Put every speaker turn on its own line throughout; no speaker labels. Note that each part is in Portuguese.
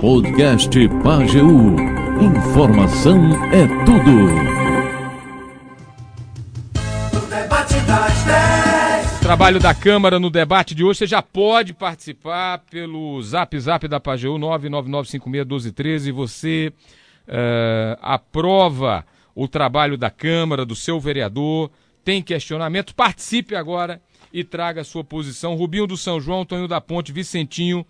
Podcast Pageu. Informação é tudo.
Trabalho da Câmara no debate de hoje. Você já pode participar pelo zap zap da Pageu 999561213. Você uh, aprova o trabalho da Câmara, do seu vereador, tem questionamento, participe agora e traga a sua posição. Rubinho do São João, Tonho da Ponte, Vicentinho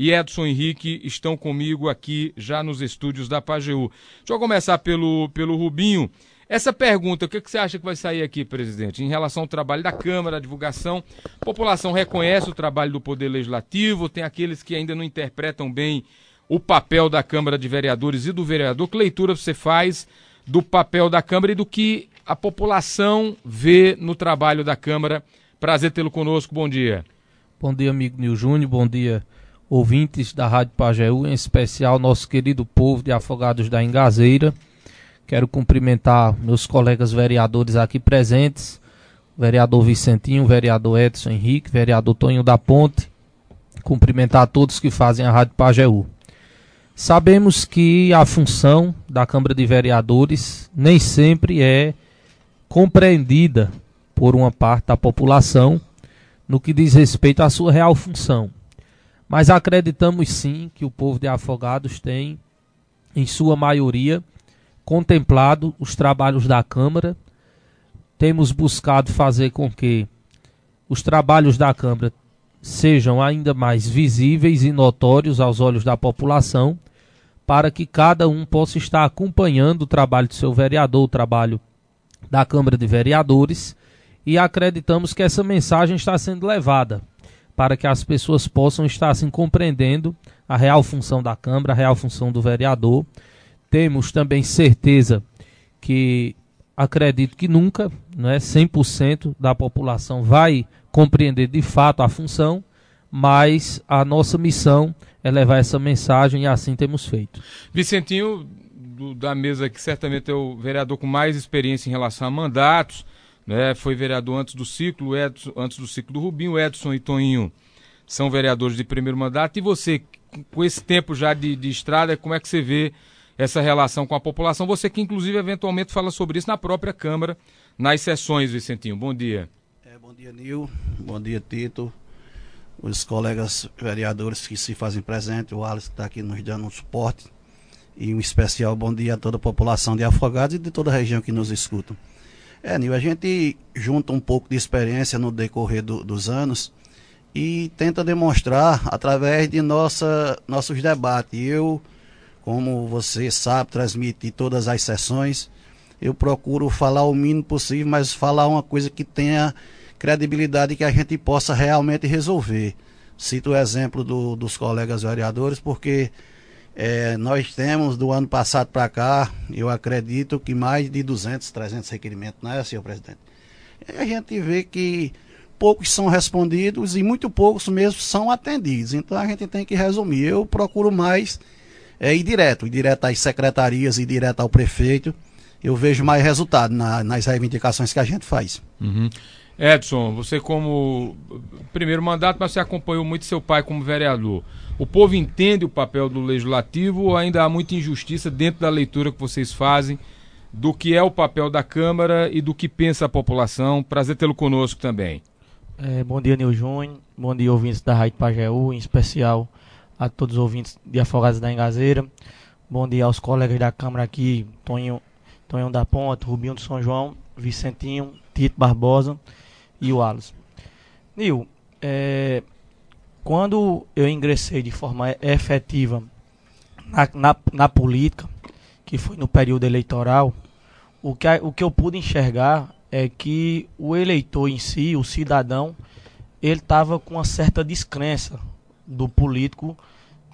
e Edson Henrique estão comigo aqui já nos estúdios da Pajeú. Deixa eu começar pelo, pelo Rubinho. Essa pergunta, o que, que você acha que vai sair aqui, presidente? Em relação ao trabalho da Câmara, a divulgação, a população reconhece o trabalho do Poder Legislativo, tem aqueles que ainda não interpretam bem o papel da Câmara de Vereadores e do vereador. Que leitura você faz do papel da Câmara e do que a população vê no trabalho da Câmara? Prazer tê-lo conosco, bom dia.
Bom dia, amigo Nil Júnior, bom dia, ouvintes da Rádio Pajeú, em especial nosso querido povo de Afogados da Engazeira. Quero cumprimentar meus colegas vereadores aqui presentes, vereador Vicentinho, vereador Edson Henrique, vereador Tonho da Ponte, cumprimentar todos que fazem a Rádio Pajeú. Sabemos que a função da Câmara de Vereadores nem sempre é compreendida por uma parte da população no que diz respeito à sua real função. Mas acreditamos sim que o povo de Afogados tem, em sua maioria, contemplado os trabalhos da Câmara. Temos buscado fazer com que os trabalhos da Câmara sejam ainda mais visíveis e notórios aos olhos da população para que cada um possa estar acompanhando o trabalho do seu vereador, o trabalho da Câmara de Vereadores, e acreditamos que essa mensagem está sendo levada para que as pessoas possam estar assim compreendendo a real função da Câmara, a real função do vereador. Temos também certeza que acredito que nunca, não é 100% da população vai compreender de fato a função, mas a nossa missão é levar essa mensagem e assim temos feito.
Vicentinho, do, da mesa que certamente é o vereador com mais experiência em relação a mandatos, né? foi vereador antes do ciclo, Edson, antes do ciclo do Rubinho, Edson e Toninho são vereadores de primeiro mandato, e você, com esse tempo já de, de estrada, como é que você vê essa relação com a população? Você que inclusive eventualmente fala sobre isso na própria Câmara, nas sessões, Vicentinho. Bom dia.
É, bom dia, Nil. Bom dia, Tito os colegas vereadores que se fazem presente, o Alisson que está aqui nos dando um suporte. E um especial bom dia a toda a população de Afogados e de toda a região que nos escuta. É, Nil, a gente junta um pouco de experiência no decorrer do, dos anos e tenta demonstrar através de nossa, nossos debates. Eu, como você sabe, transmite todas as sessões. Eu procuro falar o mínimo possível, mas falar uma coisa que tenha credibilidade que a gente possa realmente resolver. Cito o exemplo do, dos colegas vereadores, porque é, nós temos do ano passado para cá, eu acredito que mais de 200, 300 requerimentos, não é, senhor presidente? E a gente vê que poucos são respondidos e muito poucos mesmo são atendidos. Então a gente tem que resumir. Eu procuro mais é, ir direto, ir direto às secretarias, ir direto ao prefeito. Eu vejo mais resultado na, nas reivindicações que a gente faz.
Uhum. Edson, você como primeiro mandato, mas você acompanhou muito seu pai como vereador. O povo entende o papel do legislativo ou ainda há muita injustiça dentro da leitura que vocês fazem do que é o papel da Câmara e do que pensa a população? Prazer tê-lo conosco também.
É, bom dia, Nil Júnior. Bom dia, ouvintes da Rádio Pajeú, em especial a todos os ouvintes de Afogados da Engazeira. Bom dia aos colegas da Câmara aqui, Tonho, Tonho da Ponta, Rubinho do São João, Vicentinho, Tito Barbosa e o Alisson. Nil, é, quando eu ingressei de forma efetiva na, na, na, política, que foi no período eleitoral, o que, o que eu pude enxergar é que o eleitor em si, o cidadão, ele estava com uma certa descrença do político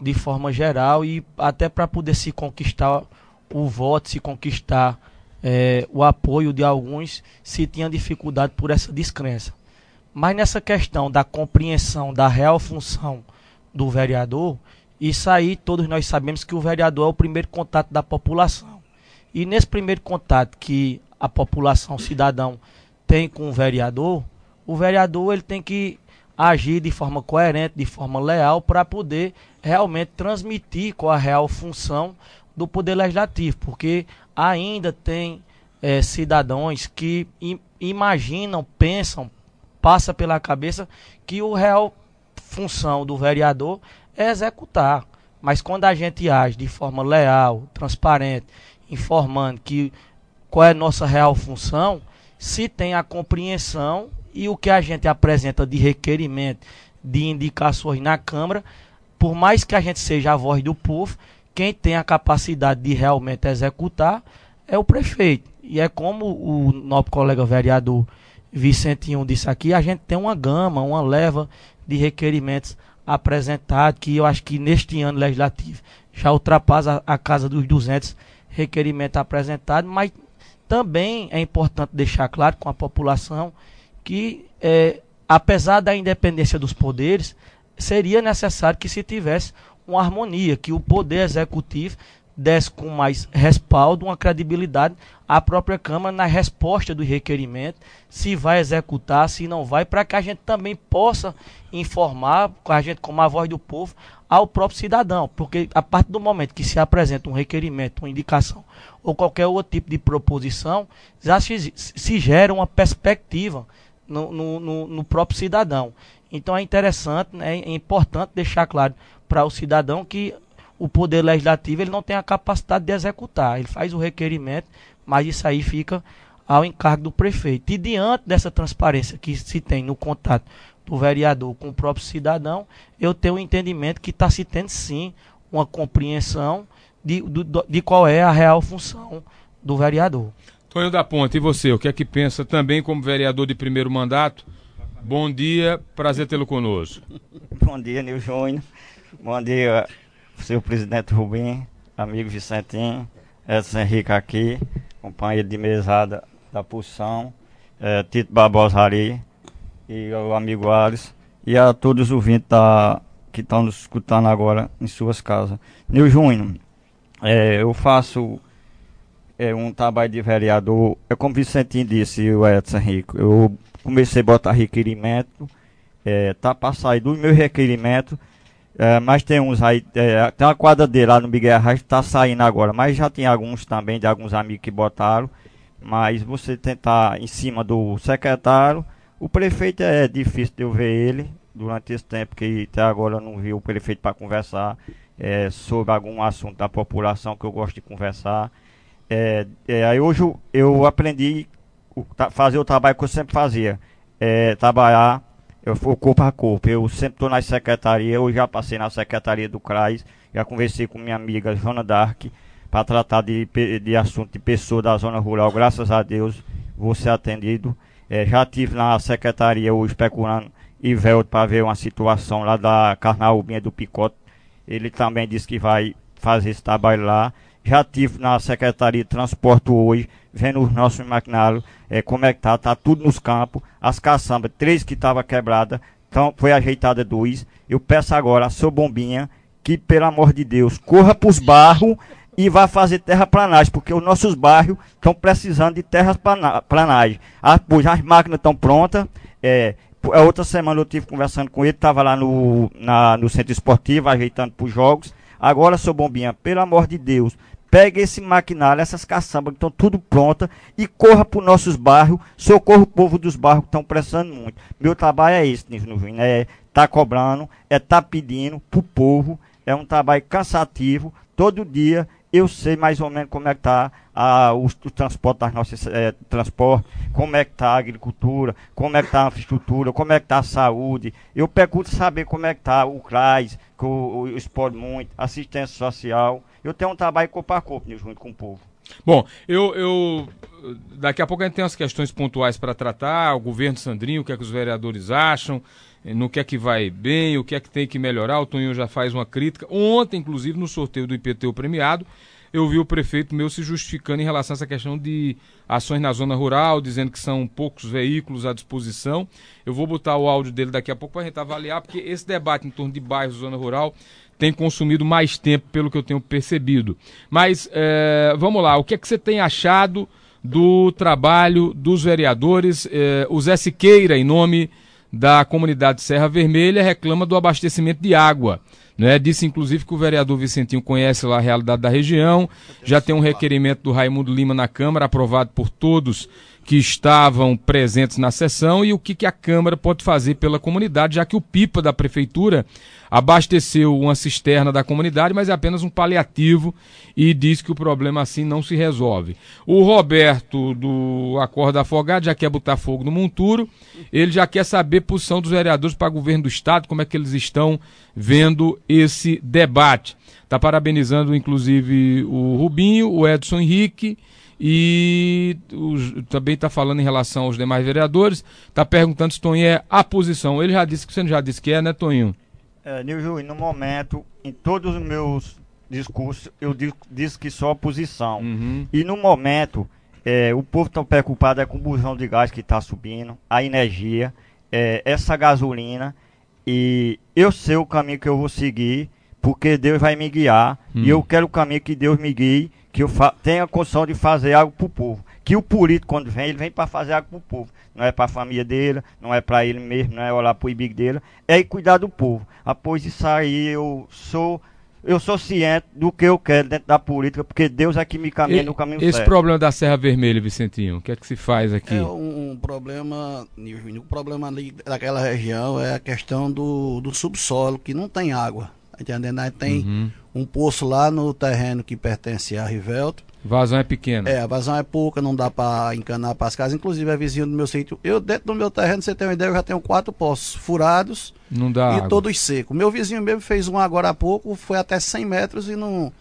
de forma geral e até para poder se conquistar o voto, se conquistar é, o apoio de alguns se tinha dificuldade por essa descrença. Mas nessa questão da compreensão da real função do vereador, isso aí todos nós sabemos que o vereador é o primeiro contato da população. E nesse primeiro contato que a população, cidadão, tem com o vereador, o vereador ele tem que
agir de forma coerente, de forma leal, para poder realmente transmitir qual a real função do Poder Legislativo, porque ainda tem é, cidadãos que imaginam, pensam, passa pela cabeça que o real função do vereador é executar. Mas quando a gente age de forma leal, transparente, informando que qual é a nossa real função, se tem a compreensão e o que a gente apresenta de requerimento, de indicações na Câmara, por mais que a gente seja a voz do povo, quem tem a capacidade de realmente executar é o prefeito. E é como o nosso colega vereador Vicentinho disse aqui, a gente tem uma gama, uma leva de requerimentos apresentados, que eu acho que neste ano legislativo já ultrapassa a, casa dos 200 requerimentos apresentados, mas também é importante deixar claro com a população que, é, apesar da independência dos poderes, seria necessário que se tivesse uma harmonia, que o poder executivo desse com mais respaldo, uma credibilidade à própria Câmara na resposta do requerimento, se vai executar, se não vai, para que a gente também possa informar, a gente como a voz do povo, ao próprio cidadão. Porque a partir do momento que se apresenta um requerimento, uma indicação ou qualquer outro tipo de proposição, já se, se gera uma perspectiva no, no, no próprio cidadão. Então é interessante, né, é importante deixar claro para o cidadão que o poder legislativo ele não tem a capacidade de executar. Ele faz o requerimento, mas isso aí fica ao encargo do prefeito. E diante dessa transparência que se tem no contato do vereador com o próprio cidadão, eu tenho o entendimento que está se tendo sim uma compreensão de, de, de qual é a real função do vereador.
Tonho da Ponte, e você, o que é que pensa também como vereador de primeiro mandato? Bom dia, prazer tê-lo conosco.
Bom dia, Nil Júnior. Bom dia, seu presidente Rubim, amigo Vicentinho, Edson Henrique aqui, companheiro de mesada da Pulsão, é, Tito Barbosa Ari e o amigo Ares, e a todos os ouvintes da, que estão nos escutando agora em suas casas. Nil Júnior, é, eu faço é, um trabalho de vereador, é como Vicentinho disse, o Edson Henrique, eu comecei a botar requerimento, é, tá para sair do meu requerimento, é, mas tem uns aí, é, tem uma quadra dele lá no Miguel Arraes tá saindo agora, mas já tem alguns também de alguns amigos que botaram. Mas você tentar em cima do secretário, o prefeito é difícil de eu ver ele durante esse tempo que até agora eu não vi o prefeito para conversar é, sobre algum assunto da população que eu gosto de conversar. É, é, aí hoje eu, eu aprendi a fazer o trabalho que eu sempre fazia, é, trabalhar eu for corpo a corpo. Eu sempre estou na secretaria, eu já passei na secretaria do CRAS, já conversei com minha amiga Joana Dark para tratar de, de assunto de pessoa da zona rural. Graças a Deus vou ser atendido. É, já tive na secretaria hoje procurando Ivelto para ver uma situação lá da Carnaúbinha do Picote. Ele também disse que vai fazer esse trabalho lá. Já tive na Secretaria de Transporte hoje, vendo os nossos maquinários, é, como é que tá, tá tudo nos campos, as caçambas, três que estavam quebradas, então foi ajeitada dois. Eu peço agora a sua bombinha, que pelo amor de Deus, corra para os barros e vá fazer terraplanagem, porque os nossos bairros estão precisando de terraplanagem. As, as máquinas estão prontas, é, a outra semana eu tive conversando com ele, estava lá no, na, no centro esportivo, ajeitando para os jogos. Agora, seu Bombinha, pelo amor de Deus, Pegue esse maquinário, essas caçambas que estão tudo prontas e corra para os nossos bairros, socorra o povo dos bairros que estão precisando muito. Meu trabalho é esse, Nilson é tá cobrando, é tá pedindo pro povo, é um trabalho cansativo, todo dia eu sei mais ou menos como é que está o, o, transporte das nossas é, transporte, como é que está a agricultura, como é que está a infraestrutura, como é que está a saúde. Eu pergunto saber como é que está o CRAS, o, Esporte Muito, assistência social. Eu tenho um trabalho corpo a corpo junto com o povo.
Bom, eu, eu daqui a pouco a gente tem as questões pontuais para tratar, o governo Sandrinho, o que é que os vereadores acham, no que é que vai bem, o que é que tem que melhorar. O Toninho já faz uma crítica. Ontem, inclusive, no sorteio do IPTU premiado, eu vi o prefeito meu se justificando em relação a essa questão de ações na zona rural, dizendo que são poucos veículos à disposição. Eu vou botar o áudio dele daqui a pouco para a gente avaliar, porque esse debate em torno de bairros zona rural tem consumido mais tempo, pelo que eu tenho percebido. Mas é, vamos lá, o que é que você tem achado do trabalho dos vereadores? É, o Zé Siqueira, em nome da comunidade Serra Vermelha reclama do abastecimento de água. Né? Disse inclusive que o vereador Vicentinho conhece lá a realidade da região, já tem um requerimento do Raimundo Lima na Câmara, aprovado por todos que estavam presentes na sessão e o que, que a Câmara pode fazer pela comunidade, já que o PIPA da Prefeitura abasteceu uma cisterna da comunidade, mas é apenas um paliativo e diz que o problema assim não se resolve. O Roberto do Acordo Afogado já quer botar fogo no monturo, ele já quer saber posição dos vereadores para o governo do Estado, como é que eles estão vendo esse debate. Está parabenizando, inclusive, o Rubinho, o Edson Henrique e os, também está falando em relação aos demais vereadores, está perguntando se Toninho é a posição. Ele já disse que você já disse que é, né, Toninho?
É, Nilju, no momento, em todos os meus discursos, eu disse que sou a posição. Uhum. E no momento, é, o povo está preocupado é com o bujão de gás que está subindo, a energia, é, essa gasolina. E eu sei o caminho que eu vou seguir, porque Deus vai me guiar. Uhum. E eu quero o caminho que Deus me guie que eu tenha a condição de fazer algo para o povo. Que o político, quando vem, ele vem para fazer algo para o povo. Não é para a família dele, não é para ele mesmo, não é olhar para o ibigo dele, é cuidar do povo. Após isso aí, eu sou eu sou ciente do que eu quero dentro da política, porque Deus é que me caminha e, no caminho
esse
certo.
Esse problema da Serra Vermelha, Vicentinho, o que é que se faz aqui? É
um, um problema, o problema ali daquela região é a questão do, do subsolo, que não tem água. Tá entendendo? Aí tem uhum. Um poço lá no terreno que pertence a Rivelto.
Vazão é pequena.
É, a vazão é pouca, não dá para encanar para as casas. Inclusive é vizinho do meu sítio. Eu, dentro do meu terreno, você tem uma ideia, eu já tenho quatro poços furados.
Não dá.
E
água.
todos secos. Meu vizinho mesmo fez um agora há pouco, foi até 100 metros e não,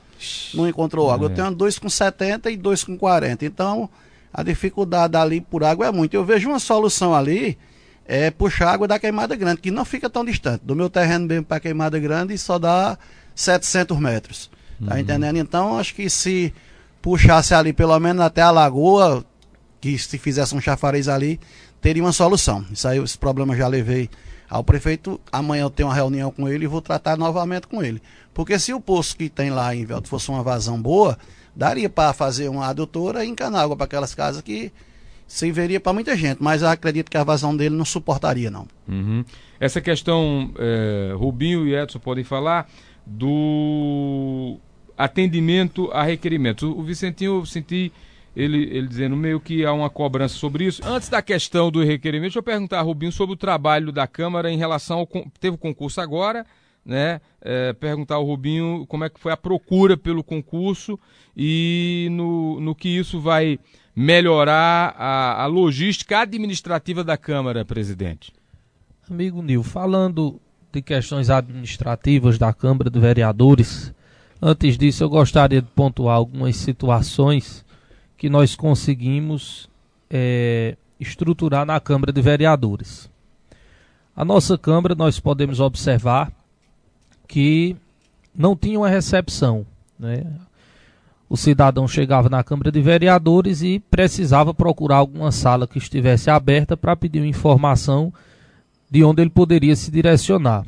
não encontrou água. É. Eu tenho dois com 70 e dois com 40. Então, a dificuldade ali por água é muito. Eu vejo uma solução ali é puxar água da queimada grande, que não fica tão distante. Do meu terreno mesmo para queimada grande só dá 700 metros. Tá uhum. entendendo? Então, acho que se puxasse ali pelo menos até a lagoa, que se fizesse um chafariz ali, teria uma solução. Isso aí, esse problema já levei ao prefeito. Amanhã eu tenho uma reunião com ele e vou tratar novamente com ele. Porque se o poço que tem lá em Velto fosse uma vazão boa, daria para fazer uma adutora e encanar água para aquelas casas que serviria para muita gente, mas acredito que a vazão dele não suportaria, não.
Uhum. Essa questão, é, Rubinho e Edson podem falar do atendimento a requerimentos. O Vicentinho, eu senti ele, ele dizendo meio que há uma cobrança sobre isso. Antes da questão do requerimento, deixa eu perguntar a Rubinho sobre o trabalho da Câmara em relação ao. Teve o concurso agora, né? É, perguntar ao Rubinho como é que foi a procura pelo concurso e no, no que isso vai melhorar a, a logística administrativa da Câmara, presidente?
Amigo Nil, falando de questões administrativas da Câmara de Vereadores, antes disso eu gostaria de pontuar algumas situações que nós conseguimos é, estruturar na Câmara de Vereadores. A nossa Câmara, nós podemos observar que não tinha uma recepção. Né? O cidadão chegava na Câmara de Vereadores e precisava procurar alguma sala que estivesse aberta para pedir informação de onde ele poderia se direcionar.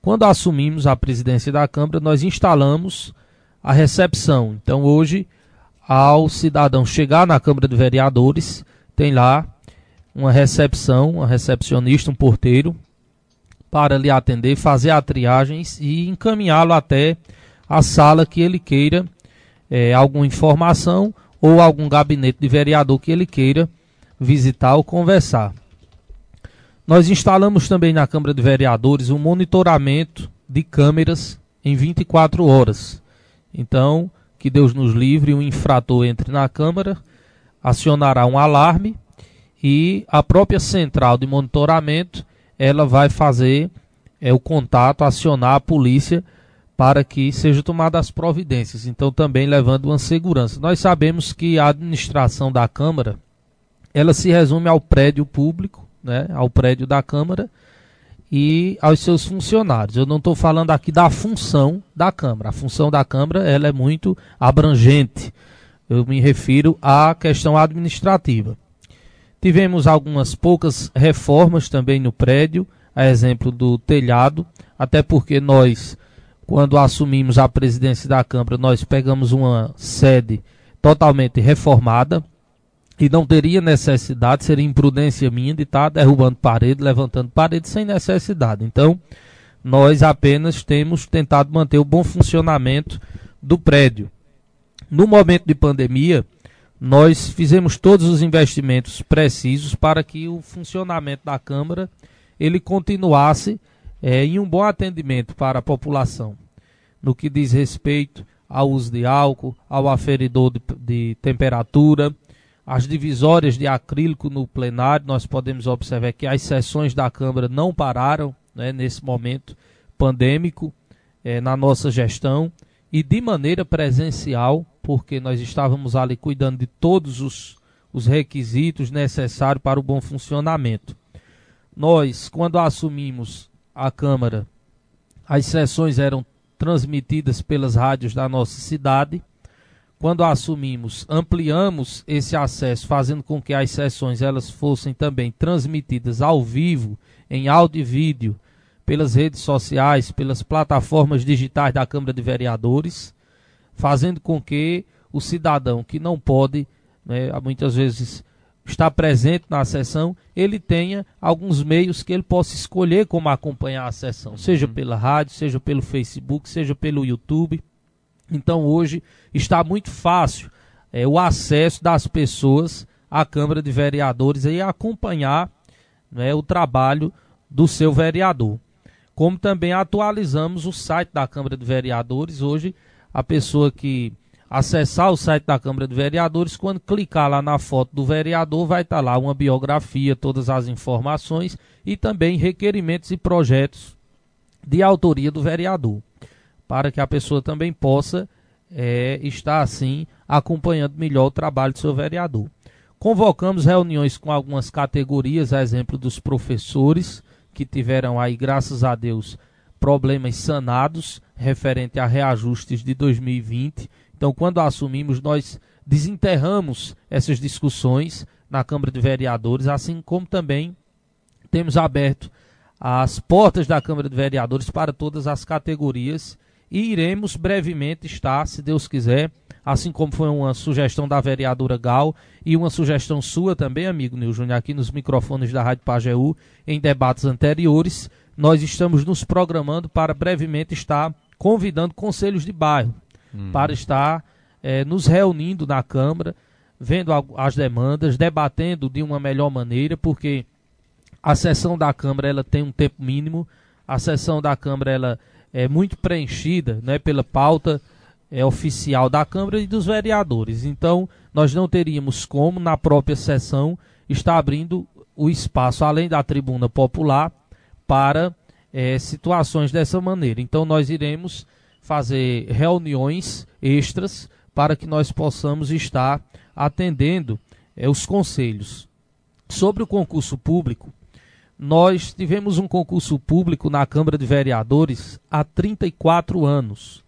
Quando assumimos a presidência da Câmara, nós instalamos a recepção. Então, hoje, ao cidadão chegar na Câmara de Vereadores, tem lá uma recepção, uma recepcionista, um porteiro, para lhe atender, fazer a triagem e encaminhá-lo até a sala que ele queira é, alguma informação ou algum gabinete de vereador que ele queira visitar ou conversar. Nós instalamos também na Câmara de Vereadores um monitoramento de câmeras em 24 horas. Então, que Deus nos livre, um infrator entre na Câmara, acionará um alarme e a própria central de monitoramento ela vai fazer é, o contato, acionar a polícia para que sejam tomadas as providências, então também levando uma segurança. Nós sabemos que a administração da Câmara, ela se resume ao prédio público, né, ao prédio da Câmara e aos seus funcionários. Eu não estou falando aqui da função da Câmara. A função da Câmara ela é muito abrangente. Eu me refiro à questão administrativa. Tivemos algumas poucas reformas também no prédio, a exemplo do telhado, até porque nós quando assumimos a presidência da Câmara, nós pegamos uma sede totalmente reformada e não teria necessidade, seria imprudência minha de estar derrubando parede, levantando parede sem necessidade. Então, nós apenas temos tentado manter o bom funcionamento do prédio. No momento de pandemia, nós fizemos todos os investimentos precisos para que o funcionamento da Câmara ele continuasse é, em um bom atendimento para a população, no que diz respeito ao uso de álcool, ao aferidor de, de temperatura, as divisórias de acrílico no plenário, nós podemos observar que as sessões da Câmara não pararam né, nesse momento pandêmico é, na nossa gestão e de maneira presencial porque nós estávamos ali cuidando de todos os, os requisitos necessários para o bom funcionamento. Nós, quando assumimos a Câmara, as sessões eram transmitidas pelas rádios da nossa cidade. Quando assumimos, ampliamos esse acesso, fazendo com que as sessões elas fossem também transmitidas ao vivo, em áudio e vídeo, pelas redes sociais, pelas plataformas digitais da Câmara de Vereadores fazendo com que o cidadão que não pode, né, muitas vezes, estar presente na sessão, ele tenha alguns meios que ele possa escolher como acompanhar a sessão, seja uhum. pela rádio, seja pelo Facebook, seja pelo YouTube. Então hoje está muito fácil é, o acesso das pessoas à Câmara de Vereadores e acompanhar né, o trabalho do seu vereador. Como também atualizamos o site da Câmara de Vereadores hoje a pessoa que acessar o site da Câmara de Vereadores, quando clicar lá na foto do vereador, vai estar tá lá uma biografia, todas as informações e também requerimentos e projetos de autoria do vereador, para que a pessoa também possa é, estar assim acompanhando melhor o trabalho do seu vereador. Convocamos reuniões com algumas categorias, a exemplo dos professores, que tiveram aí, graças a Deus, problemas sanados referente a reajustes de 2020. Então, quando assumimos, nós desenterramos essas discussões na Câmara de Vereadores, assim como também temos aberto as portas da Câmara de Vereadores para todas as categorias e iremos brevemente estar, se Deus quiser, assim como foi uma sugestão da vereadora Gal e uma sugestão sua também, amigo Nil Júnior, aqui nos microfones da Rádio Pajeú, em debates anteriores, nós estamos nos programando para brevemente estar convidando conselhos de bairro para estar é, nos reunindo na Câmara, vendo a, as demandas, debatendo de uma melhor maneira, porque a sessão da Câmara ela tem um tempo mínimo, a sessão da Câmara ela é muito preenchida né, pela pauta é, oficial da Câmara e dos vereadores. Então, nós não teríamos como, na própria sessão, estar abrindo o espaço, além da tribuna popular, para é, situações dessa maneira. Então, nós iremos fazer reuniões extras para que nós possamos estar atendendo é, os conselhos. Sobre o concurso público, nós tivemos um concurso público na Câmara de Vereadores há 34 anos.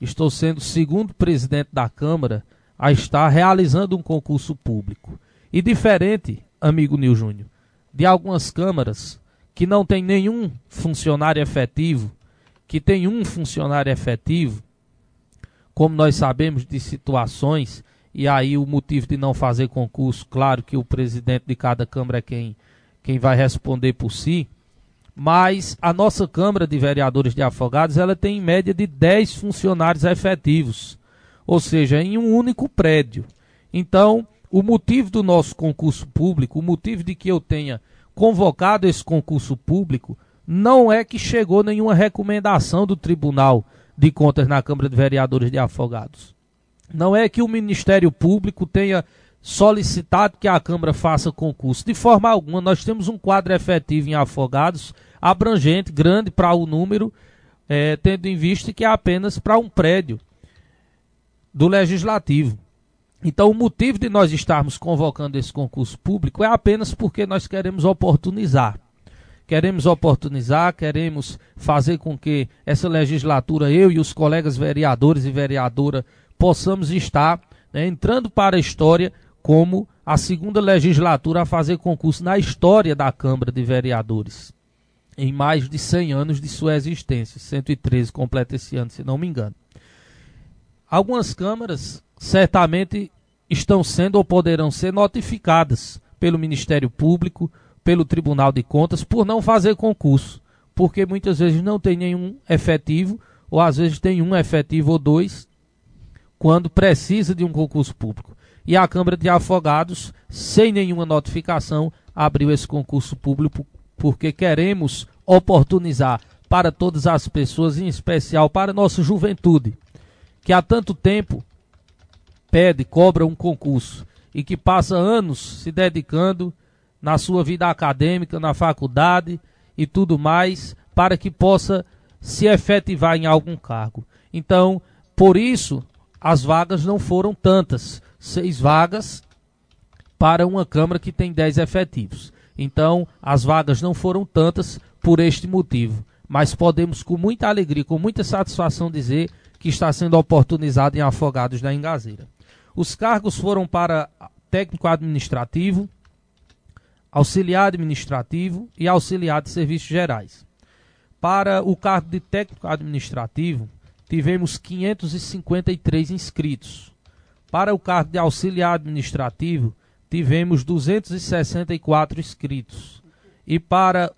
Estou sendo o segundo presidente da Câmara a estar realizando um concurso público. E diferente, amigo Nil Júnior, de algumas câmaras que não tem nenhum funcionário efetivo, que tem um funcionário efetivo, como nós sabemos de situações, e aí o motivo de não fazer concurso, claro que o presidente de cada Câmara é quem, quem vai responder por si, mas a nossa Câmara de Vereadores de Afogados, ela tem em média de 10 funcionários efetivos, ou seja, em um único prédio. Então, o motivo do nosso concurso público, o motivo de que eu tenha convocado esse concurso público, não é que chegou nenhuma recomendação do Tribunal de Contas na Câmara de Vereadores de Afogados. Não é que o Ministério Público tenha solicitado que a Câmara faça concurso. De forma alguma, nós temos um quadro efetivo em Afogados, abrangente, grande para o número, é, tendo em vista que é apenas para um prédio do Legislativo. Então, o motivo de nós estarmos convocando esse concurso público é apenas porque nós queremos oportunizar. Queremos oportunizar, queremos fazer com que essa legislatura, eu e os colegas vereadores e vereadora, possamos estar né, entrando para a história como a segunda legislatura a fazer concurso na história da Câmara de Vereadores. Em mais de 100 anos de sua existência. 113 completa esse ano, se não me engano. Algumas câmaras certamente estão sendo ou poderão ser notificadas pelo Ministério Público, pelo Tribunal de Contas, por não fazer concurso, porque muitas vezes não tem nenhum efetivo, ou às vezes tem um efetivo ou dois, quando precisa de um concurso público. E a Câmara de Afogados, sem nenhuma notificação, abriu esse concurso público porque queremos oportunizar para todas as pessoas, em especial para a nossa juventude, que há tanto tempo pede, cobra um concurso e que passa anos se dedicando na sua vida acadêmica, na faculdade e tudo mais, para que possa se efetivar em algum cargo. Então, por isso, as vagas não foram tantas. Seis vagas para uma Câmara que tem dez efetivos. Então, as vagas não foram tantas por este motivo. Mas podemos, com muita alegria, com muita satisfação, dizer que está sendo oportunizado em Afogados da Engazeira. Os cargos foram para técnico administrativo, auxiliar administrativo e auxiliar de serviços gerais. Para o cargo de técnico administrativo, tivemos 553 inscritos. Para o cargo de auxiliar administrativo, tivemos 264 inscritos. E para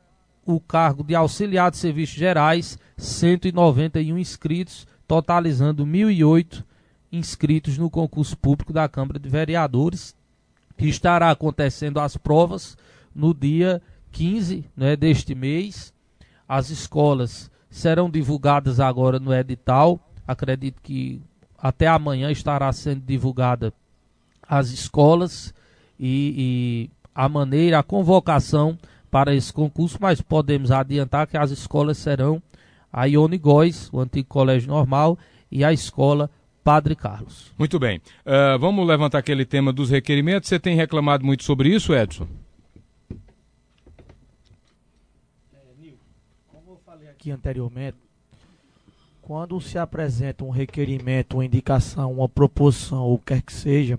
o cargo de auxiliar de serviços gerais, 191 inscritos, totalizando 1.008 inscritos no concurso público da Câmara de Vereadores, que estará acontecendo as provas no dia 15 né, deste mês. As escolas serão divulgadas agora no edital. Acredito que até amanhã estará sendo divulgada as escolas e, e a maneira, a convocação para esse concurso, mas podemos adiantar que as escolas serão a Ione Góes, o antigo colégio normal, e a escola Padre Carlos.
Muito bem. Uh, vamos levantar aquele tema dos requerimentos. Você tem reclamado muito sobre isso, Edson?
aqui anteriormente, quando se apresenta um requerimento, uma indicação, uma proposição, ou quer que seja,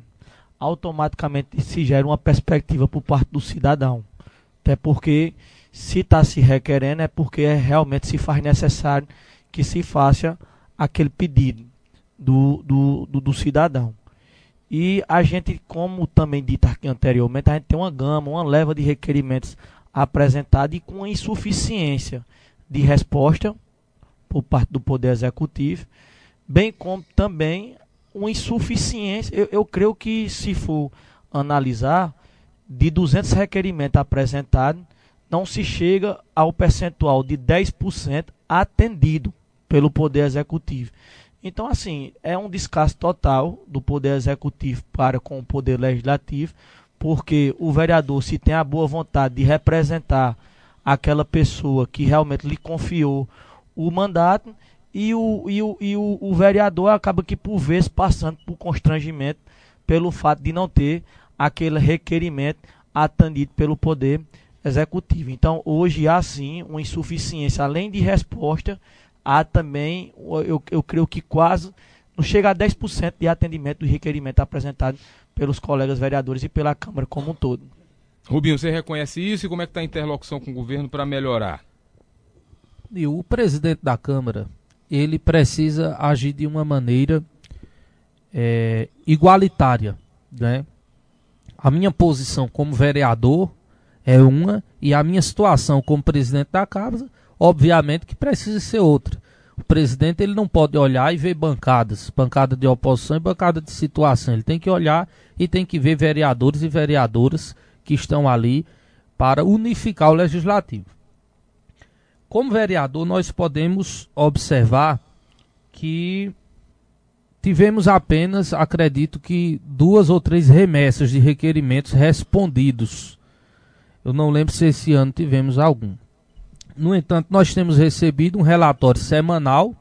automaticamente se gera uma perspectiva por parte do cidadão. Até porque, se está se requerendo, é porque é, realmente se faz necessário que se faça aquele pedido do, do, do, do cidadão. E a gente, como também dito aqui anteriormente, a gente tem uma gama, uma leva de requerimentos apresentados e com insuficiência de resposta por parte do Poder Executivo, bem como também uma insuficiência. Eu, eu creio que, se for analisar, de 200 requerimentos apresentados, não se chega ao percentual de 10% atendido pelo Poder Executivo. Então, assim, é um descaso total do Poder Executivo para com o Poder Legislativo, porque o vereador, se tem a boa vontade de representar aquela pessoa que realmente lhe confiou o mandato e o, e o, e o, o vereador acaba que por vezes passando por constrangimento pelo fato de não ter aquele requerimento atendido pelo poder executivo. Então, hoje há sim uma insuficiência, além de resposta, há também, eu, eu creio que quase, não chega a 10% de atendimento do requerimento apresentado pelos colegas vereadores e pela Câmara como um todo.
Rubinho, você reconhece isso e como é que está a interlocução com o governo para melhorar?
E o presidente da Câmara, ele precisa agir de uma maneira é, igualitária, né? A minha posição como vereador é uma e a minha situação como presidente da Câmara, obviamente que precisa ser outra. O presidente ele não pode olhar e ver bancadas, bancada de oposição e bancada de situação. Ele tem que olhar e tem que ver vereadores e vereadoras que estão ali para unificar o legislativo. Como vereador, nós podemos observar que tivemos apenas, acredito que, duas ou três remessas de requerimentos respondidos. Eu não lembro se esse ano tivemos algum. No entanto, nós temos recebido um relatório semanal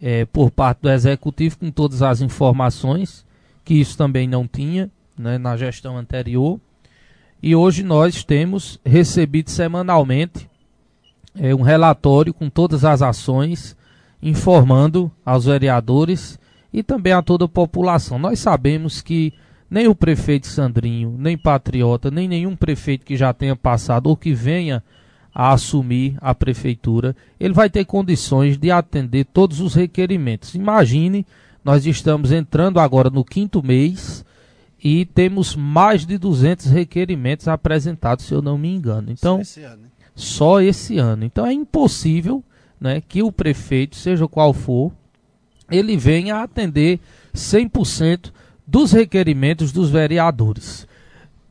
é, por parte do Executivo com todas as informações, que isso também não tinha né, na gestão anterior. E hoje nós temos recebido semanalmente é, um relatório com todas as ações, informando aos vereadores e também a toda a população. Nós sabemos que nem o prefeito Sandrinho, nem Patriota, nem nenhum prefeito que já tenha passado ou que venha a assumir a prefeitura, ele vai ter condições de atender todos os requerimentos. Imagine, nós estamos entrando agora no quinto mês e temos mais de 200 requerimentos apresentados, se eu não me engano. Então, só esse ano. Só esse ano. Então é impossível né, que o prefeito, seja qual for, ele venha atender 100% dos requerimentos dos vereadores.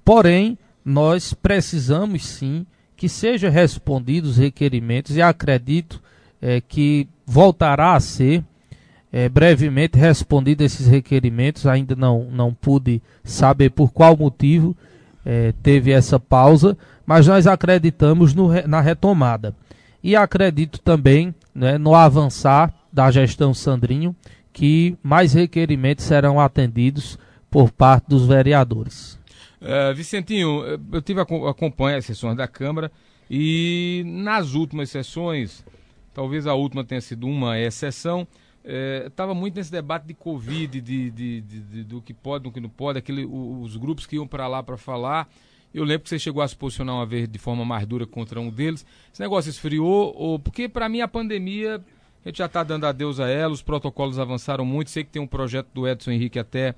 Porém, nós precisamos sim que sejam respondidos os requerimentos e acredito é, que voltará a ser é, brevemente respondido esses requerimentos. Ainda não, não pude saber por qual motivo é, teve essa pausa, mas nós acreditamos no, na retomada. E acredito também né, no avançar da gestão Sandrinho, que mais requerimentos serão atendidos por parte dos vereadores.
Uh, Vicentinho, eu tive acompanhar as sessões da Câmara e nas últimas sessões, talvez a última tenha sido uma exceção, estava é, muito nesse debate de Covid, de, de, de, de, do que pode, do que não pode, aquele, os grupos que iam para lá para falar. Eu lembro que você chegou a se posicionar uma vez de forma mais dura contra um deles. Esse negócio esfriou, ou, porque para mim a pandemia, a gente já está dando adeus a ela, os protocolos avançaram muito. Sei que tem um projeto do Edson Henrique até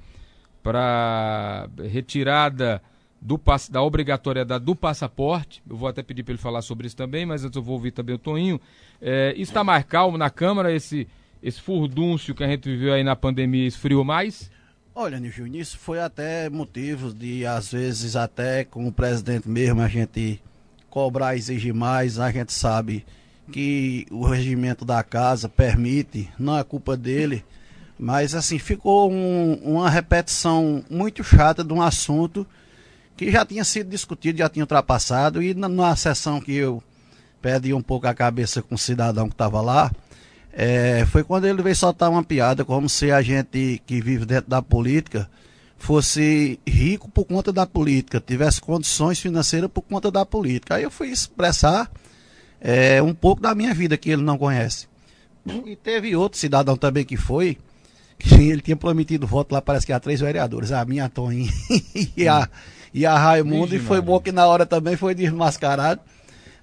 para retirada do, da obrigatoriedade do passaporte. Eu vou até pedir para ele falar sobre isso também, mas antes eu vou ouvir também o Toninho. É, está mais calmo na Câmara, esse, esse furdúncio que a gente viveu aí na pandemia esfriou mais?
Olha, Nilson, isso foi até motivos de, às vezes, até com o presidente mesmo, a gente cobrar, exigir mais. A gente sabe que o regimento da casa permite, não é culpa dele, mas assim, ficou um, uma repetição muito chata de um assunto que já tinha sido discutido, já tinha ultrapassado, e na, na sessão que eu perdi um pouco a cabeça com o cidadão que estava lá, é, foi quando ele veio soltar uma piada, como se a gente que vive dentro da política fosse rico por conta da política, tivesse condições financeiras por conta da política. Aí eu fui expressar é, um pouco da minha vida que ele não conhece. E teve outro cidadão também que foi, ele tinha prometido voto lá, parece que a três vereadores, a minha Toninha e a, e a Raimundo, e foi bom que na hora também foi desmascarado.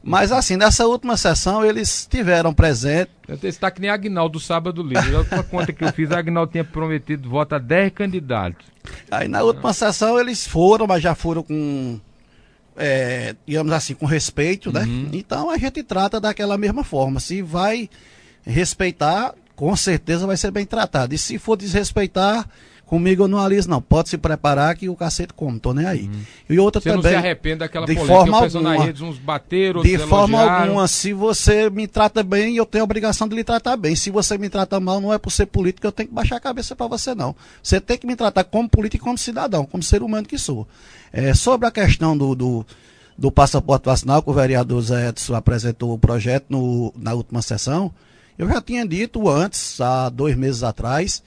Mas assim, nessa última sessão eles tiveram presente.
Está que nem Agnaldo sábado livre. A última conta que eu fiz, Agnaldo tinha prometido voto a 10 candidatos.
Aí na última sessão eles foram, mas já foram com, é, digamos assim, com respeito, né? Uhum. Então a gente trata daquela mesma forma. Se vai respeitar, com certeza vai ser bem tratado. E se for desrespeitar, Comigo eu não aliso, não. Pode se preparar que o cacete come, tô nem aí. Uhum.
E outra você também. Você não se arrepende daquela
de polêmica forma
alguma, na rede, uns bateram, De
forma alguma, se você me trata bem, eu tenho a obrigação de lhe tratar bem. Se você me trata mal, não é por ser político que eu tenho que baixar a cabeça para você, não. Você tem que me tratar como político e como cidadão, como ser humano que sou. É, sobre a questão do, do, do passaporte vacinal, que o vereador Zé Edson apresentou o projeto no, na última sessão, eu já tinha dito antes, há dois meses atrás,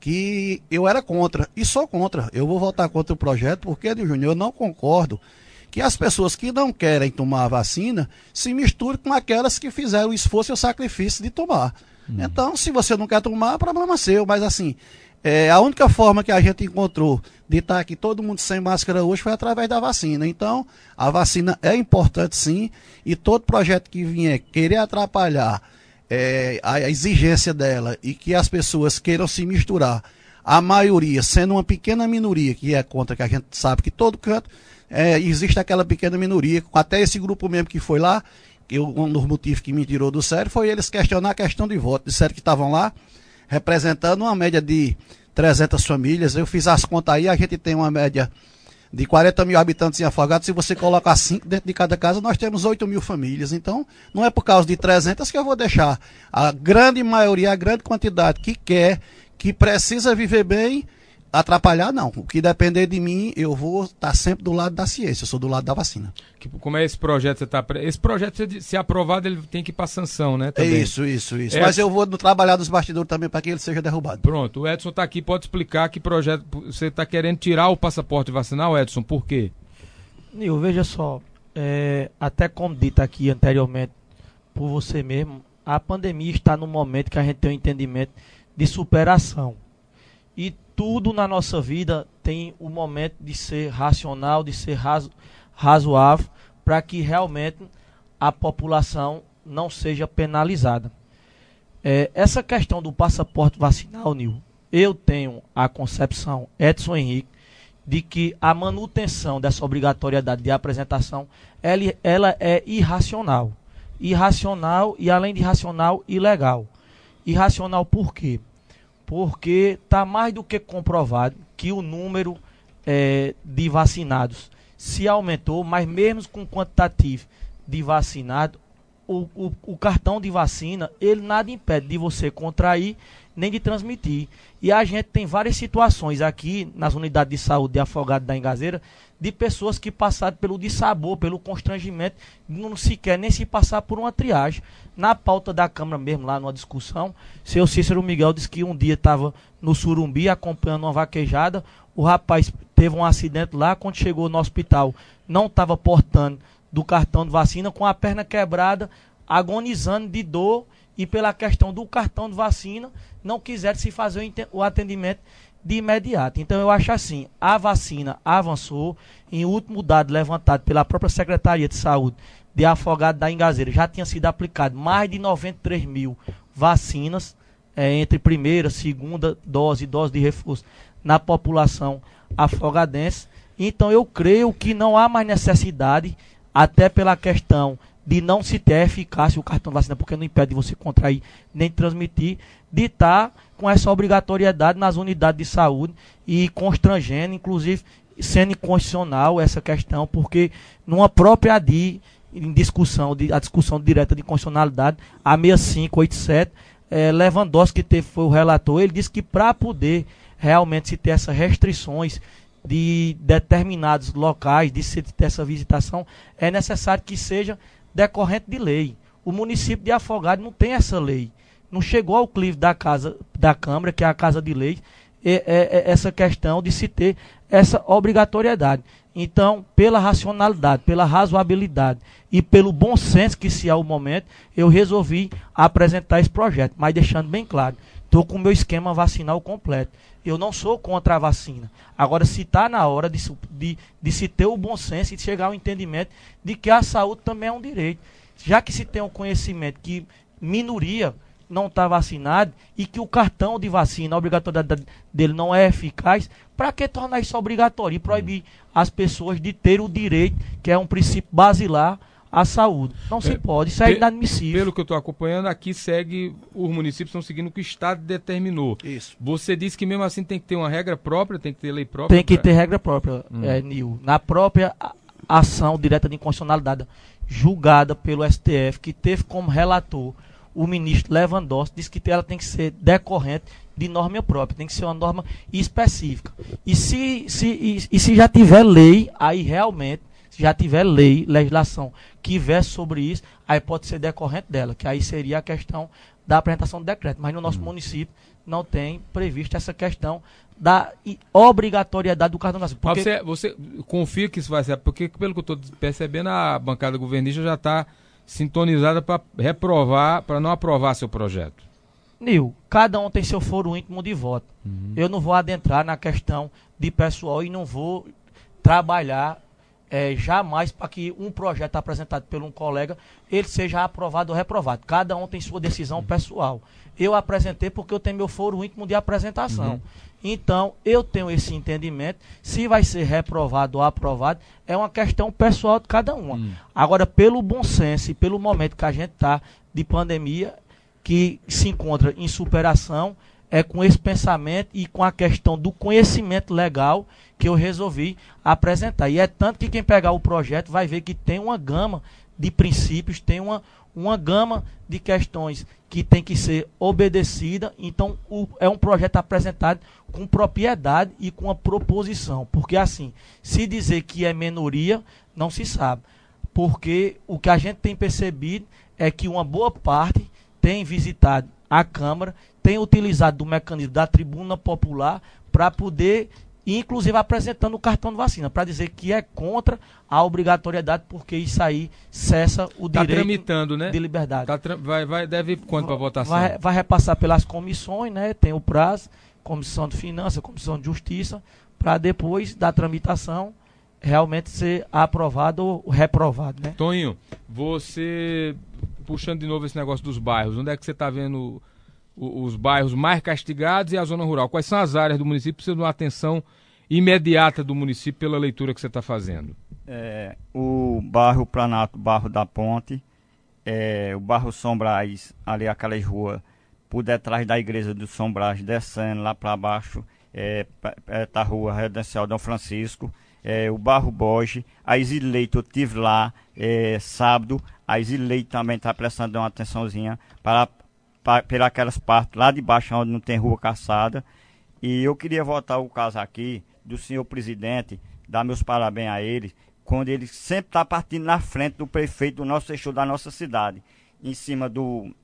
que eu era contra, e sou contra. Eu vou votar contra o projeto porque, Júnior, eu não concordo que as pessoas que não querem tomar a vacina se misturem com aquelas que fizeram o esforço e o sacrifício de tomar. Hum. Então, se você não quer tomar, problema é seu. Mas assim, é, a única forma que a gente encontrou de estar aqui todo mundo sem máscara hoje foi através da vacina. Então, a vacina é importante sim, e todo projeto que vier querer atrapalhar é, a exigência dela e que as pessoas queiram se misturar, a maioria sendo uma pequena minoria que é contra, que a gente sabe que todo canto é, existe aquela pequena minoria, até esse grupo mesmo que foi lá, eu, um dos motivos que me tirou do sério foi eles questionar a questão de voto. Disseram que estavam lá representando uma média de 300 famílias. Eu fiz as contas aí, a gente tem uma média de 40 mil habitantes em Afogados, se você colocar 5 dentro de cada casa, nós temos 8 mil famílias. Então, não é por causa de 300 que eu vou deixar a grande maioria, a grande quantidade que quer, que precisa viver bem, atrapalhar, não. O que depender de mim, eu vou estar sempre do lado da ciência, eu sou do lado da vacina.
Como é esse projeto? Você tá, esse projeto, se aprovado, ele tem que ir para sanção, né? Também.
Isso, isso, isso. Mas eu vou trabalhar nos bastidores também para que ele seja derrubado.
Pronto, o Edson está aqui, pode explicar que projeto. Você está querendo tirar o passaporte vacinal, Edson, por quê?
Nil, veja só, é, até como dito aqui anteriormente por você mesmo, a pandemia está no momento que a gente tem um entendimento de superação. Tudo na nossa vida tem o momento de ser racional, de ser razo, razoável, para que realmente a população não seja penalizada. É, essa questão do passaporte vacinal, Nil, eu tenho a concepção, Edson Henrique, de que a manutenção dessa obrigatoriedade de apresentação ela, ela é irracional. Irracional e, além de irracional, ilegal. Irracional por quê? Porque está mais do que comprovado que o número é, de vacinados se aumentou, mas mesmo com quantitativo de vacinado, o, o, o, cartão de vacina, ele nada impede de você contrair nem de transmitir. E a gente tem várias situações aqui nas unidades de saúde de Afogado da Engazeira de pessoas que passaram pelo dissabor, pelo constrangimento, não sequer nem se passar por uma triagem. Na pauta da Câmara mesmo, lá numa discussão, seu Cícero Miguel disse que um dia estava no Surumbi acompanhando uma vaquejada, o rapaz teve um acidente lá, quando chegou no hospital, não estava portando do cartão de vacina, com a perna quebrada, agonizando de dor e pela questão do cartão de vacina, não quiseram se fazer o atendimento de imediato. Então eu acho assim, a vacina avançou, em último dado levantado pela própria Secretaria de Saúde de Afogado da Engazeira, já tinha sido aplicado mais de 93 mil vacinas, é, entre primeira, segunda dose e dose de reforço na população afogadense. Então eu creio que não há mais necessidade, até pela questão de não se ter eficácia o cartão de vacina, porque não impede de você contrair nem transmitir, de estar com essa obrigatoriedade nas unidades de saúde e constrangendo, inclusive sendo inconstitucional essa questão, porque numa própria ADI, em discussão, de, a discussão direta de constitucionalidade, a 6587, é, Lewandowski, que teve, foi o relator, ele disse que para poder realmente se ter essas restrições de determinados locais, de se ter essa visitação, é necessário que seja decorrente de lei. O município de Afogado não tem essa lei. Não chegou ao clive da casa da Câmara, que é a Casa de é, é essa questão de se ter essa obrigatoriedade. Então, pela racionalidade, pela razoabilidade e pelo bom senso que se há o momento, eu resolvi apresentar esse projeto, mas deixando bem claro, estou com o meu esquema vacinal completo. Eu não sou contra a vacina. Agora, se está na hora de, de, de, se ter o bom senso e de chegar ao entendimento de que a saúde também é um direito. Já que se tem o um conhecimento que minoria não está vacinada e que o cartão de vacina, a obrigatoriedade dele não é eficaz, para que tornar isso obrigatório e proibir as pessoas de ter o direito, que é um princípio basilar, a saúde. Não se pode, isso é inadmissível.
Pelo que eu estou acompanhando, aqui segue, os municípios estão seguindo o que o Estado determinou.
Isso.
Você disse que mesmo assim tem que ter uma regra própria, tem que ter lei própria?
Tem que pra... ter regra própria, hum. é, Nil. Na própria ação direta de inconstitucionalidade julgada pelo STF, que teve como relator o ministro Lewandowski, disse que ela tem que ser decorrente de norma própria, tem que ser uma norma específica. E se, se, e, e se já tiver lei, aí realmente já tiver lei, legislação que verse sobre isso, aí pode ser decorrente dela, que aí seria a questão da apresentação do decreto. Mas no nosso hum. município não tem previsto essa questão da obrigatoriedade do cartão nacional.
Porque... Você, você confia que isso vai ser, porque pelo que eu estou percebendo, a bancada governista já está sintonizada para reprovar, para não aprovar seu projeto.
Nil, cada um tem seu foro íntimo de voto. Uhum. Eu não vou adentrar na questão de pessoal e não vou trabalhar é, jamais para que um projeto apresentado por um colega ele seja aprovado ou reprovado. Cada um tem sua decisão pessoal. Eu apresentei porque eu tenho meu foro íntimo de apresentação. Uhum. Então, eu tenho esse entendimento. Se vai ser reprovado ou aprovado, é uma questão pessoal de cada uma. Uhum. Agora, pelo bom senso e pelo momento que a gente está de pandemia, que se encontra em superação, é com esse pensamento e com a questão do conhecimento legal que eu resolvi apresentar. E é tanto que quem pegar o projeto vai ver que tem uma gama de princípios, tem uma, uma gama de questões que tem que ser obedecida. Então, o, é um projeto apresentado com propriedade e com a proposição. Porque, assim, se dizer que é minoria, não se sabe. Porque o que a gente tem percebido é que uma boa parte tem visitado a Câmara, tem utilizado do mecanismo da tribuna popular para poder inclusive apresentando o cartão de vacina, para dizer que é contra a obrigatoriedade, porque isso aí cessa o tá direito
tramitando, né?
de liberdade.
Tá vai, vai, deve ir quanto para votação?
Vai, vai repassar pelas comissões, né? Tem o prazo, Comissão de Finanças, Comissão de Justiça, para depois da tramitação realmente ser aprovado ou reprovado, né?
Toninho, você puxando de novo esse negócio dos bairros, onde é que você está vendo os bairros mais castigados e a zona rural. Quais são as áreas do município que precisam de uma atenção imediata do município pela leitura que você está fazendo?
É, o bairro Planato, bairro da Ponte, é, o bairro Sombrais, ali aquelas ruas por detrás da igreja do Sombrais, descendo lá para baixo, é, é, tá a rua Redencial Dom Francisco, é, o bairro Borges, a Isileito eu tive lá é, sábado, a Isileito também está prestando uma atençãozinha para, pelas aquelas partes lá de baixo onde não tem rua caçada. E eu queria voltar o caso aqui do senhor presidente, dar meus parabéns a ele, quando ele sempre está partindo na frente do prefeito do nosso eixo da nossa cidade, em cima do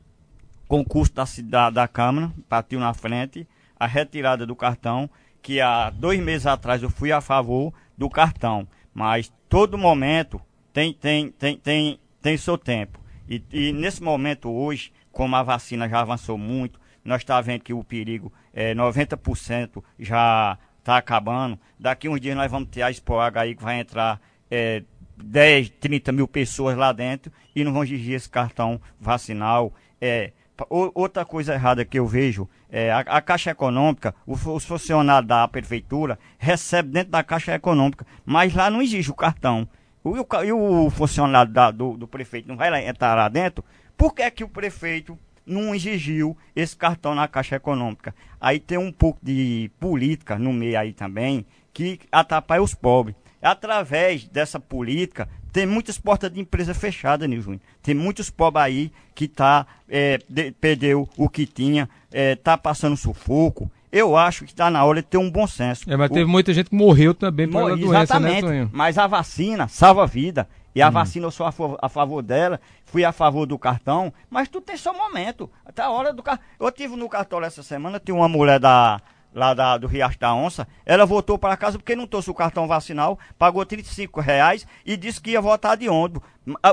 concurso da cidade da Câmara, partiu na frente, a retirada do cartão, que há dois meses atrás eu fui a favor do cartão, mas todo momento tem tem tem tem, tem seu tempo. E, e nesse momento hoje, como a vacina já avançou muito, nós estamos tá vendo que o perigo é 90% já está acabando. Daqui uns dias nós vamos ter a Expo aí que vai entrar é, 10, 30 mil pessoas lá dentro e não vão exigir esse cartão vacinal. É, outra coisa errada que eu vejo é a, a Caixa Econômica, os, os, funcionários da prefeitura recebem dentro da Caixa Econômica, mas lá não exige o cartão. O, e o, funcionário da, do, do, prefeito não vai lá, entrar lá dentro? Por que, é que o prefeito não exigiu esse cartão na Caixa Econômica? Aí tem um pouco de política no meio aí também que atrapalha os pobres através dessa política, tem muitas portas de empresa fechadas, Nil Tem muitos pobres aí que tá, é, de, perdeu o que tinha, é, tá passando sufoco. Eu acho que está na hora de ter um bom senso.
É, mas o... teve muita gente que morreu também pela Morre, doença,
né, exatamente, né, Mas a vacina salva a vida. E a hum. vacina eu sou a, a, favor dela, fui a favor do cartão, mas tu tem seu momento. Até a hora do cartão. Eu tive no cartório essa semana, tem uma mulher da, lá da, do Riacho da Onça, ela voltou para casa porque não trouxe o cartão vacinal, pagou 35 reais e disse que ia votar de ônibus.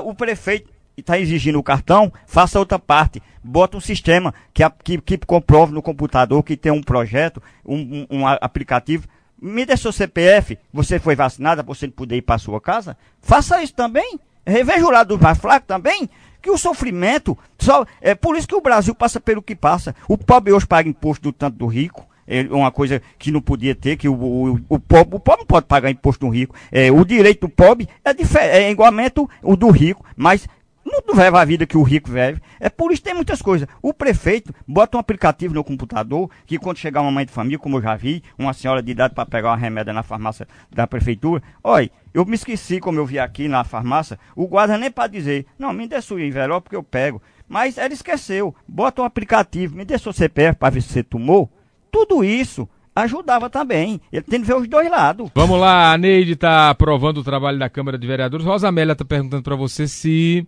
O prefeito está exigindo o cartão, faça outra parte. Bota um sistema que, que, que comprove no computador que tem um projeto, um, um, um aplicativo. Me dê seu CPF, você foi vacinada, você poder ir para sua casa? Faça isso também. Reveja o lado mais fraco também que o sofrimento só é por isso que o Brasil passa pelo que passa. O pobre hoje paga imposto do tanto do rico, é uma coisa que não podia ter, que o, o, o, pobre, o pobre não pode pagar imposto do rico. É, o direito do pobre é, é igualmente o do rico, mas não vive a vida que o rico vive. É por isso que tem muitas coisas. O prefeito bota um aplicativo no computador que quando chegar uma mãe de família, como eu já vi, uma senhora de idade para pegar uma remédio na farmácia da prefeitura, olha, eu me esqueci, como eu vi aqui na farmácia, o guarda nem para dizer, não, me dê sua envelope que eu pego. Mas ela esqueceu. Bota um aplicativo, me dê seu CPF para ver se você tomou. Tudo isso ajudava também. Ele tem que ver os dois lados.
Vamos lá, a Neide está aprovando o trabalho da Câmara de Vereadores. Rosa Amélia está perguntando para você se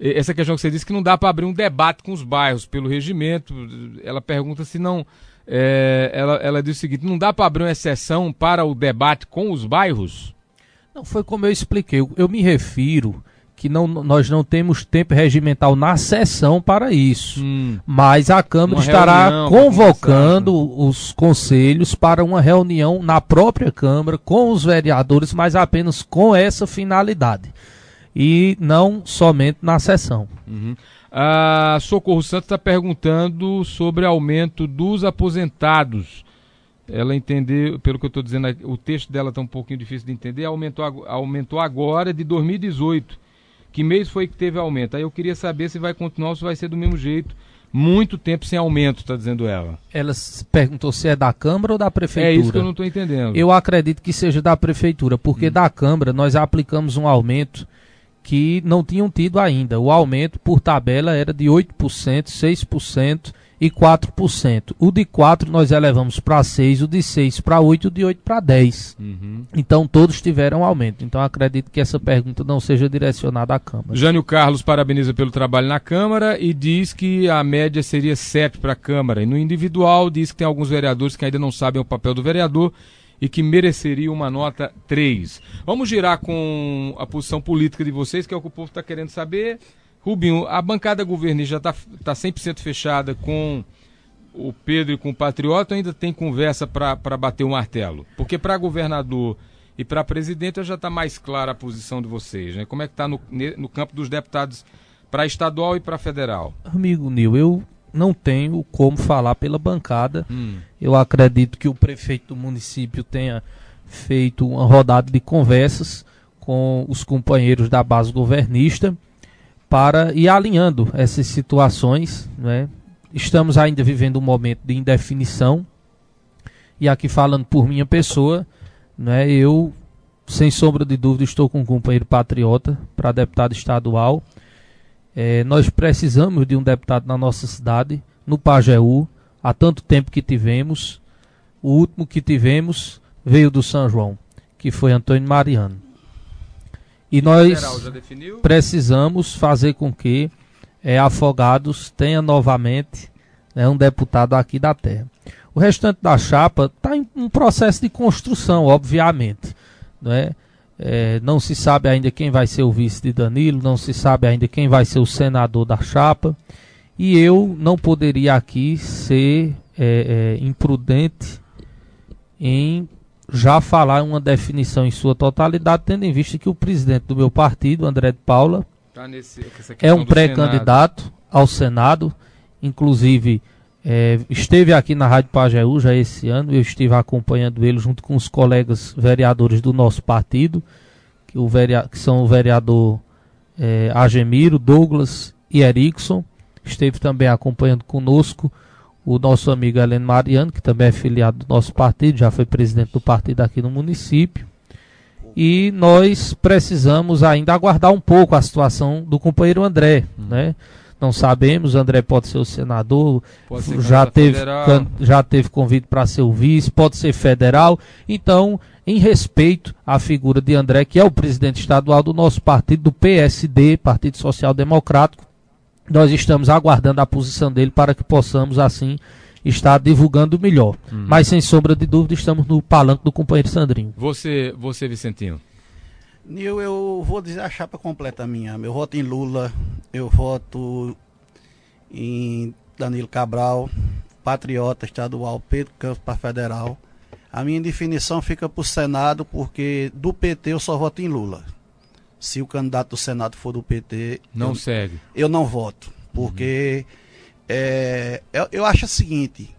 essa questão que você disse que não dá para abrir um debate com os bairros pelo regimento. Ela pergunta se não. É, ela, ela diz o seguinte: não dá para abrir uma exceção para o debate com os bairros?
Não, foi como eu expliquei. Eu, eu me refiro que não, nós não temos tempo regimental na sessão para isso. Hum. Mas a Câmara uma estará convocando os conselhos para uma reunião na própria Câmara com os vereadores, mas apenas com essa finalidade. E não somente na sessão.
Uhum. A Socorro Santos está perguntando sobre aumento dos aposentados. Ela entendeu, pelo que eu estou dizendo, o texto dela está um pouquinho difícil de entender, aumentou, aumentou agora de 2018 que mês foi que teve aumento? Aí eu queria saber se vai continuar ou se vai ser do mesmo jeito. Muito tempo sem aumento, está dizendo ela.
Ela perguntou se é da Câmara ou da Prefeitura.
É isso que eu não estou entendendo.
Eu acredito que seja da Prefeitura, porque hum. da Câmara nós aplicamos um aumento que não tinham tido ainda. O aumento por tabela era de 8%, 6% e 4%. O de 4 nós elevamos para 6, o de 6 para 8, o de 8 para 10. Uhum. Então todos tiveram aumento. Então acredito que essa pergunta não seja direcionada à Câmara.
Jânio Carlos parabeniza pelo trabalho na Câmara e diz que a média seria 7 para a Câmara. E no individual diz que tem alguns vereadores que ainda não sabem o papel do vereador e que mereceria uma nota 3. Vamos girar com a posição política de vocês, que é o que o povo está querendo saber. Rubinho, a bancada governista já está tá 100% tá fechada com o Pedro e com o Patriota ainda tem conversa para bater o martelo? Porque para governador e para presidente já está mais clara a posição de vocês, né? Como é que está no, no campo dos deputados para estadual e para federal?
Amigo Nil, eu não tenho como falar pela bancada. Hum. Eu acredito que o prefeito do município tenha feito uma rodada de conversas com os companheiros da base governista para ir alinhando essas situações. Né? Estamos ainda vivendo um momento de indefinição. E aqui falando por minha pessoa, né, eu, sem sombra de dúvida, estou com um companheiro patriota para deputado estadual. É, nós precisamos de um deputado na nossa cidade, no Pajeú, há tanto tempo que tivemos. O último que tivemos veio do São João, que foi Antônio Mariano. E nós precisamos fazer com que é, Afogados tenha novamente né, um deputado aqui da terra. O restante da chapa está em um processo de construção, obviamente. Não, é? É, não se sabe ainda quem vai ser o vice de Danilo, não se sabe ainda quem vai ser o senador da chapa. E eu não poderia aqui ser é, é imprudente em já falar uma definição em sua totalidade, tendo em vista que o presidente do meu partido, André de Paula, tá nesse, é um pré-candidato ao Senado, inclusive é, esteve aqui na Rádio Pajeú já esse ano, eu estive acompanhando ele junto com os colegas vereadores do nosso partido, que, o vereador, que são o vereador é, Agemiro, Douglas e Erickson, esteve também acompanhando conosco o nosso amigo Heleno Mariano, que também é filiado do nosso partido, já foi presidente do partido aqui no município. E nós precisamos ainda aguardar um pouco a situação do companheiro André, hum. né? Não sabemos, André pode ser o senador, ser já, teve, já teve convite para ser o vice, pode ser federal. Então, em respeito à figura de André, que é o presidente estadual do nosso partido, do PSD, Partido Social Democrático, nós estamos aguardando a posição dele para que possamos, assim, estar divulgando melhor. Uhum. Mas, sem sombra de dúvida, estamos no palanque do companheiro Sandrinho.
Você, você Vicentino?
Nil, eu vou dizer a chapa completa minha. Eu voto em Lula, eu voto em Danilo Cabral, Patriota Estadual, Pedro Campos para Federal. A minha definição fica para o Senado, porque do PT eu só voto em Lula se o candidato do Senado for do PT.
Não
eu,
segue.
Eu não voto. Porque uhum. é, eu, eu, acho o seguinte: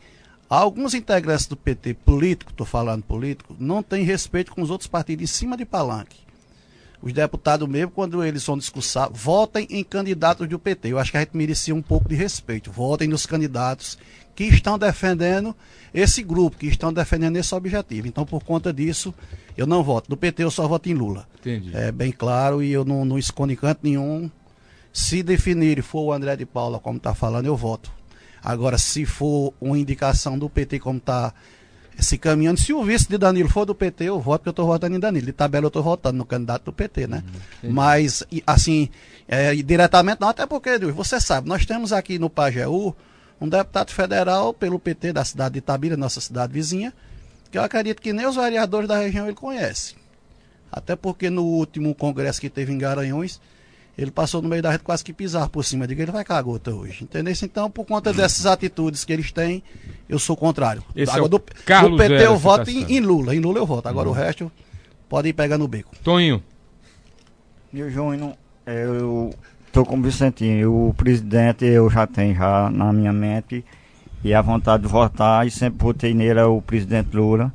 alguns integrantes do PT político, estou falando político, não têm respeito com os outros partidos em cima de palanque. Os deputados mesmo, quando eles vão discursar, votem em candidatos do PT. Eu acho que a gente merecia um pouco de respeito. Votem nos candidatos que estão defendendo esse grupo, que estão defendendo esse objetivo. Então, por conta disso, eu não voto. Do PT eu só voto em Lula.
Entendi.
É bem claro e eu não, não escondo em canto nenhum. Se definir e for o André de Paula, como está falando, eu voto. Agora, se for uma indicação do PT, como está se caminhando, se o vice de Danilo for do PT, eu voto, porque eu estou votando em Danilo. De tabela eu estou votando no candidato do PT, né? Uhum, Mas, assim, é, diretamente não, até porque, você sabe, nós temos aqui no Pajeú um deputado federal pelo PT da cidade de Itabira, nossa cidade vizinha, que eu acredito que nem os vereadores da região ele conhece. Até porque no último congresso que teve em Garanhões, ele passou no meio da rede quase que pisar por cima. Diga, ele vai cagar gota hoje. Entendeu? Então, por conta dessas atitudes que eles têm, eu sou contrário.
Esse Agora, é do, Carlos
do PT eu voto em, em, Lula. Em Lula eu voto. Agora uhum. o resto pode ir pegar no beco.
Toninho.
Meu Júnior, eu Estou com o Vicentinho. O presidente eu já tenho já na minha mente e a vontade de votar e sempre votei nele é o presidente Lula.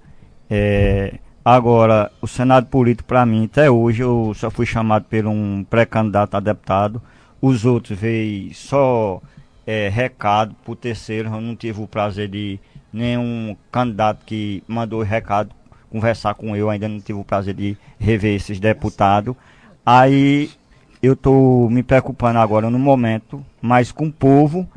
É, agora, o Senado Político para mim, até hoje eu só fui chamado por um pré-candidato a deputado. Os outros veio só é, recado por terceiro. Eu não tive o prazer de nenhum candidato que mandou recado conversar com eu, ainda não tive o prazer de rever esses deputados. Aí eu estou me preocupando agora no momento, mais com o povo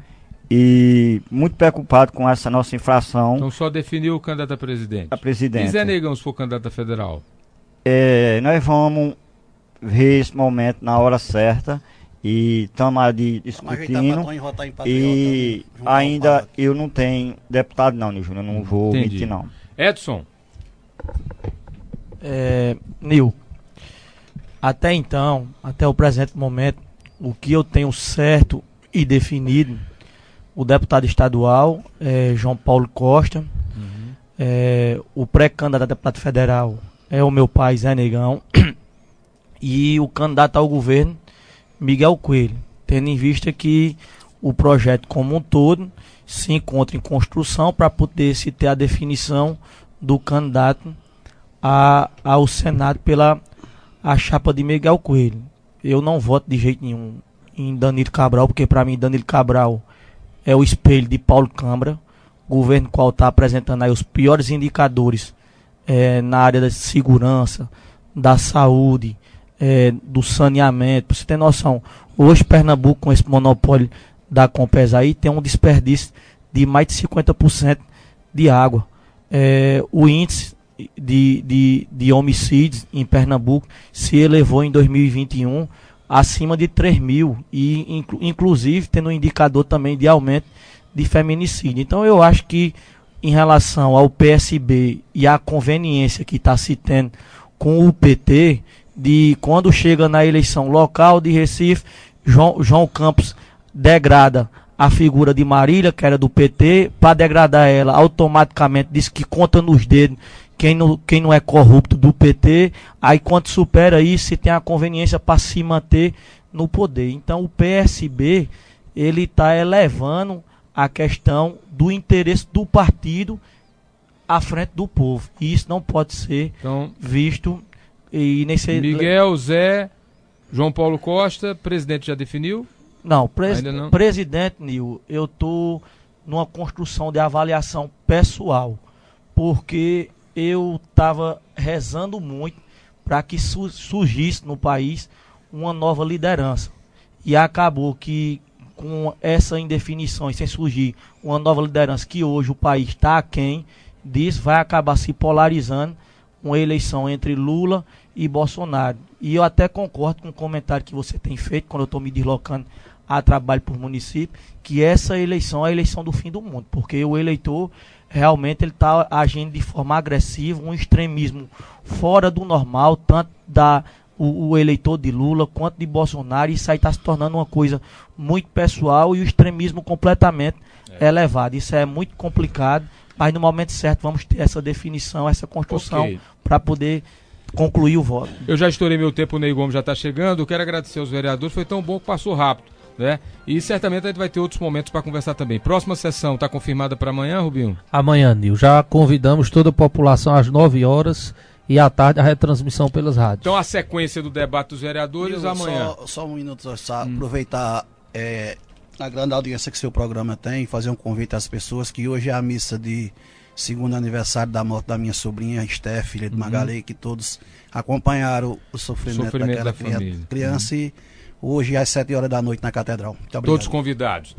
e muito preocupado com essa nossa infração.
Então só definiu o candidato a presidente.
A presidente.
E Zé Negão se for candidato a federal?
É, nós vamos ver esse momento na hora certa e estamos ali discutindo. e ainda eu não tenho deputado não, né, Júnior? Não vou Entendi. mentir não.
Edson.
É, Nil, até então, até o presente momento, o que eu tenho certo e definido, o deputado estadual, é, João Paulo Costa, uhum. é, o pré-candidato a deputado federal é o meu pai, Zé Negão, e o candidato ao governo, Miguel Coelho, tendo em vista que o projeto como um todo se encontra em construção para poder se ter a definição do candidato a, ao Senado pela a chapa de Miguel Coelho. Eu não voto de jeito nenhum em Danilo Cabral, porque para mim Danilo Cabral é o espelho de Paulo Câmara, governo qual está apresentando aí os piores indicadores é, na área da segurança, da saúde, é, do saneamento. Para você ter noção, hoje Pernambuco, com esse monopólio da Compesa aí, tem um desperdício de mais de 50% de água. É, o índice de, de, de homicídios em Pernambuco se elevou em 2021 acima de 3 mil, e inclu, inclusive tendo um indicador também de aumento de feminicídio. Então eu acho que em relação ao PSB e à conveniência que está se tendo com o PT, de quando chega na eleição local de Recife, João, João Campos degrada a figura de Marília, que era do PT, para degradar ela, automaticamente diz que conta nos dedos quem não, quem não é corrupto do PT, aí quando supera isso, se tem a conveniência para se manter no poder. Então o PSB, ele está elevando a questão do interesse do partido à frente do povo. E isso não pode ser então, visto e nesse
Miguel, Zé, João Paulo Costa, presidente já definiu?
Não, pres não. presidente Nil, eu estou numa construção de avaliação pessoal, porque eu estava rezando muito para que su surgisse no país uma nova liderança. E acabou que com essa indefinição e sem surgir uma nova liderança que hoje o país está aquém disso, vai acabar se polarizando uma eleição entre Lula e Bolsonaro. E eu até concordo com o comentário que você tem feito quando eu estou me deslocando a trabalho por município, que essa eleição é a eleição do fim do mundo, porque o eleitor realmente ele está agindo de forma agressiva, um extremismo fora do normal, tanto da o, o, eleitor de Lula quanto de Bolsonaro, e isso aí está se tornando uma coisa muito pessoal e o extremismo completamente é. elevado. Isso é muito complicado, mas no momento certo vamos ter essa definição, essa construção okay. para poder concluir o voto.
Eu já estourei meu tempo, o Ney Gomes já está chegando. Eu quero agradecer aos vereadores, foi tão bom que passou rápido. Né? E certamente a gente vai ter outros momentos para conversar também. Próxima sessão está confirmada para amanhã, Rubinho?
Amanhã, Nil. Já convidamos toda a população às 9 horas e à tarde a retransmissão pelas rádios.
Então a sequência do debate dos vereadores Nil, amanhã.
Só, só, um minuto, só hum. aproveitar é, a grande audiência que seu programa tem, fazer um convite às pessoas que hoje é a missa de segundo aniversário da morte da minha sobrinha Esther, filha de uhum. Magalhães, que todos acompanharam o sofrimento, sofrimento daquela da criança, criança uhum. e hoje às 7 horas da noite na catedral.
Todos convidados.